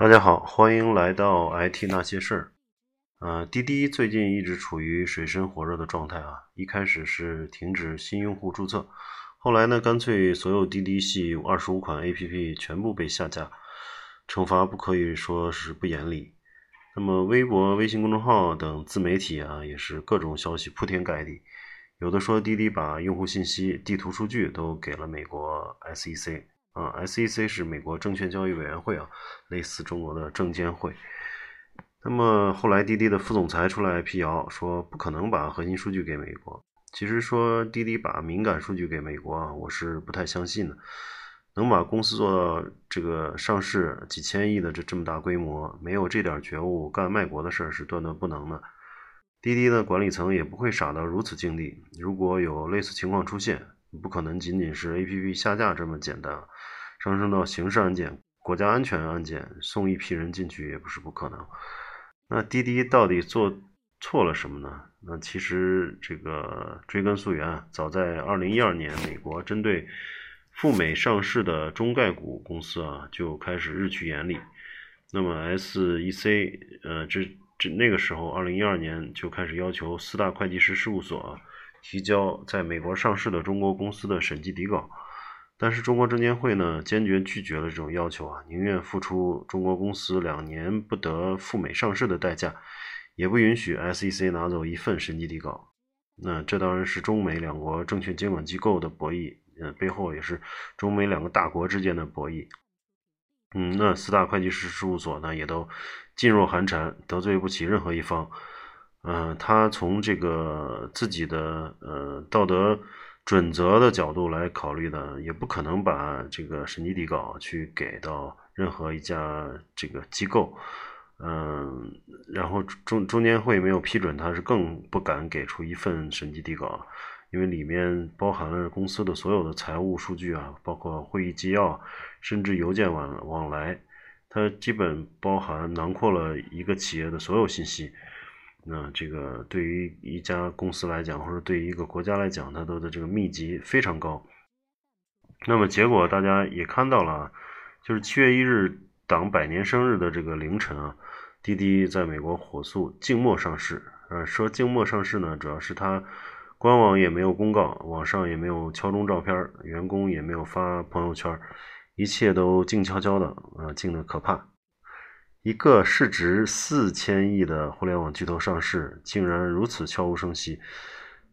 大家好，欢迎来到 IT 那些事儿。呃，滴滴最近一直处于水深火热的状态啊。一开始是停止新用户注册，后来呢，干脆所有滴滴系二十五款 APP 全部被下架，惩罚不可以说是不严厉。那么，微博、微信公众号等自媒体啊，也是各种消息铺天盖地。有的说滴滴把用户信息、地图数据都给了美国 SEC。啊，SEC 是美国证券交易委员会啊，类似中国的证监会。那么后来滴滴的副总裁出来辟谣，说不可能把核心数据给美国。其实说滴滴把敏感数据给美国啊，我是不太相信的。能把公司做到这个上市几千亿的这这么大规模，没有这点觉悟，干卖国的事儿是断断不能的。滴滴的管理层也不会傻到如此境地。如果有类似情况出现，不可能仅仅是 APP 下架这么简单，上升到刑事案件、国家安全案件，送一批人进去也不是不可能。那滴滴到底做错了什么呢？那其实这个追根溯源，早在2012年，美国针对赴美上市的中概股公司啊，就开始日趋严厉。那么 SEC 呃，这这那个时候，2012年就开始要求四大会计师事务所啊。提交在美国上市的中国公司的审计底稿，但是中国证监会呢坚决拒绝了这种要求啊，宁愿付出中国公司两年不得赴美上市的代价，也不允许 SEC 拿走一份审计底稿。那这当然是中美两国证券监管机构的博弈，呃，背后也是中美两个大国之间的博弈。嗯，那四大会计师事务所呢也都噤若寒蝉，得罪不起任何一方。嗯，他从这个自己的呃道德准则的角度来考虑呢，也不可能把这个审计底稿去给到任何一家这个机构，嗯，然后中中间会没有批准，他是更不敢给出一份审计底稿，因为里面包含了公司的所有的财务数据啊，包括会议纪要，甚至邮件往往来，它基本包含囊括了一个企业的所有信息。那这个对于一家公司来讲，或者对于一个国家来讲，它都的这个密集非常高。那么结果大家也看到了，就是七月一日党百年生日的这个凌晨啊，滴滴在美国火速静默上市。呃，说静默上市呢，主要是它官网也没有公告，网上也没有敲钟照片，员工也没有发朋友圈，一切都静悄悄的，啊，静的可怕。一个市值四千亿的互联网巨头上市，竟然如此悄无声息，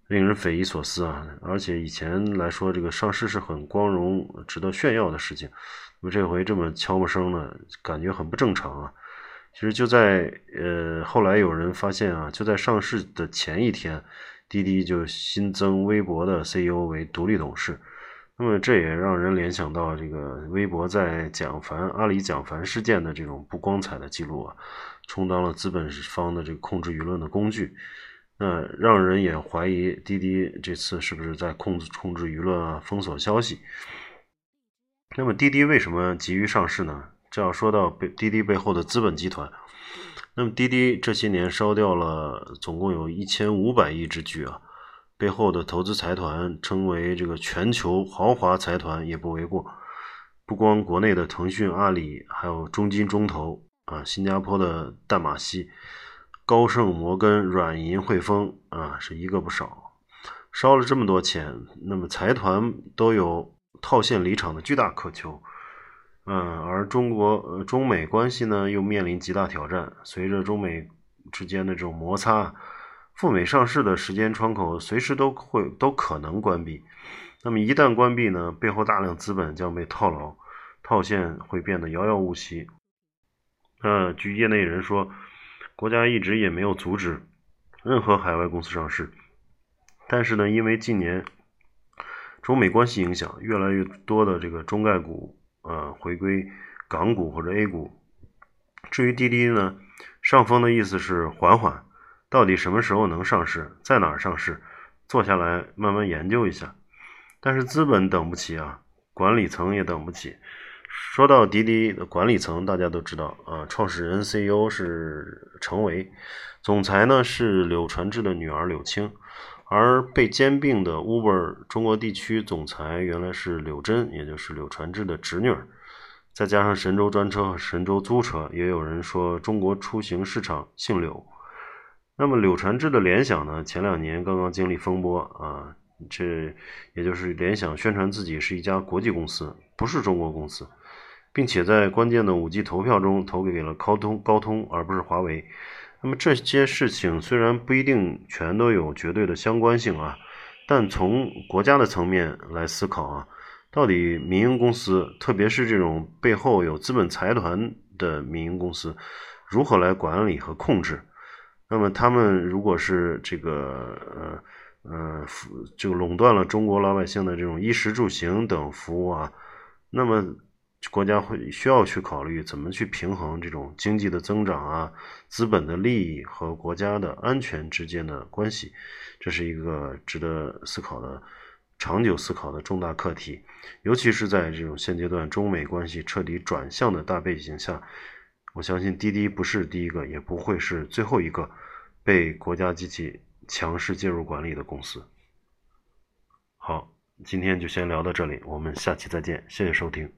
令人匪夷所思啊！而且以前来说，这个上市是很光荣、值得炫耀的事情，那么这回这么悄无声呢，感觉很不正常啊！其实就在呃后来有人发现啊，就在上市的前一天，滴滴就新增微博的 CEO 为独立董事。那么这也让人联想到这个微博在蒋凡阿里蒋凡事件的这种不光彩的记录啊，充当了资本方的这个控制舆论的工具，那让人也怀疑滴滴这次是不是在控制控制舆论啊，封锁消息。那么滴滴为什么急于上市呢？这要说到背滴滴背后的资本集团。那么滴滴这些年烧掉了总共有一千五百亿之巨啊。背后的投资财团称为这个全球豪华财团也不为过。不光国内的腾讯、阿里，还有中金、中投啊，新加坡的淡马锡、高盛、摩根、软银、汇丰啊，是一个不少。烧了这么多钱，那么财团都有套现离场的巨大渴求。嗯，而中国呃中美关系呢，又面临极大挑战。随着中美之间的这种摩擦。赴美上市的时间窗口随时都会都可能关闭，那么一旦关闭呢，背后大量资本将被套牢，套现会变得遥遥无期。呃据业内人说，国家一直也没有阻止任何海外公司上市，但是呢，因为近年中美关系影响，越来越多的这个中概股呃回归港股或者 A 股，至于滴滴呢，上峰的意思是缓缓，到底什么时候能上市，在哪儿上市，坐下来慢慢研究一下。但是资本等不起啊，管理层也等不起。说到滴滴的管理层，大家都知道啊，创始人 CEO 是程维，总裁呢是柳传志的女儿柳青，而被兼并的 Uber 中国地区总裁原来是柳珍，也就是柳传志的侄女。再加上神州专车和神州租车，也有人说中国出行市场姓柳。那么柳传志的联想呢，前两年刚刚经历风波啊，这也就是联想宣传自己是一家国际公司，不是中国公司。并且在关键的五 G 投票中投给了高通，高通而不是华为。那么这些事情虽然不一定全都有绝对的相关性啊，但从国家的层面来思考啊，到底民营公司，特别是这种背后有资本财团的民营公司，如何来管理和控制？那么他们如果是这个呃呃，就垄断了中国老百姓的这种衣食住行等服务啊，那么。国家会需要去考虑怎么去平衡这种经济的增长啊、资本的利益和国家的安全之间的关系，这是一个值得思考的、长久思考的重大课题。尤其是在这种现阶段中美关系彻底转向的大背景下，我相信滴滴不是第一个，也不会是最后一个被国家机器强势介入管理的公司。好，今天就先聊到这里，我们下期再见，谢谢收听。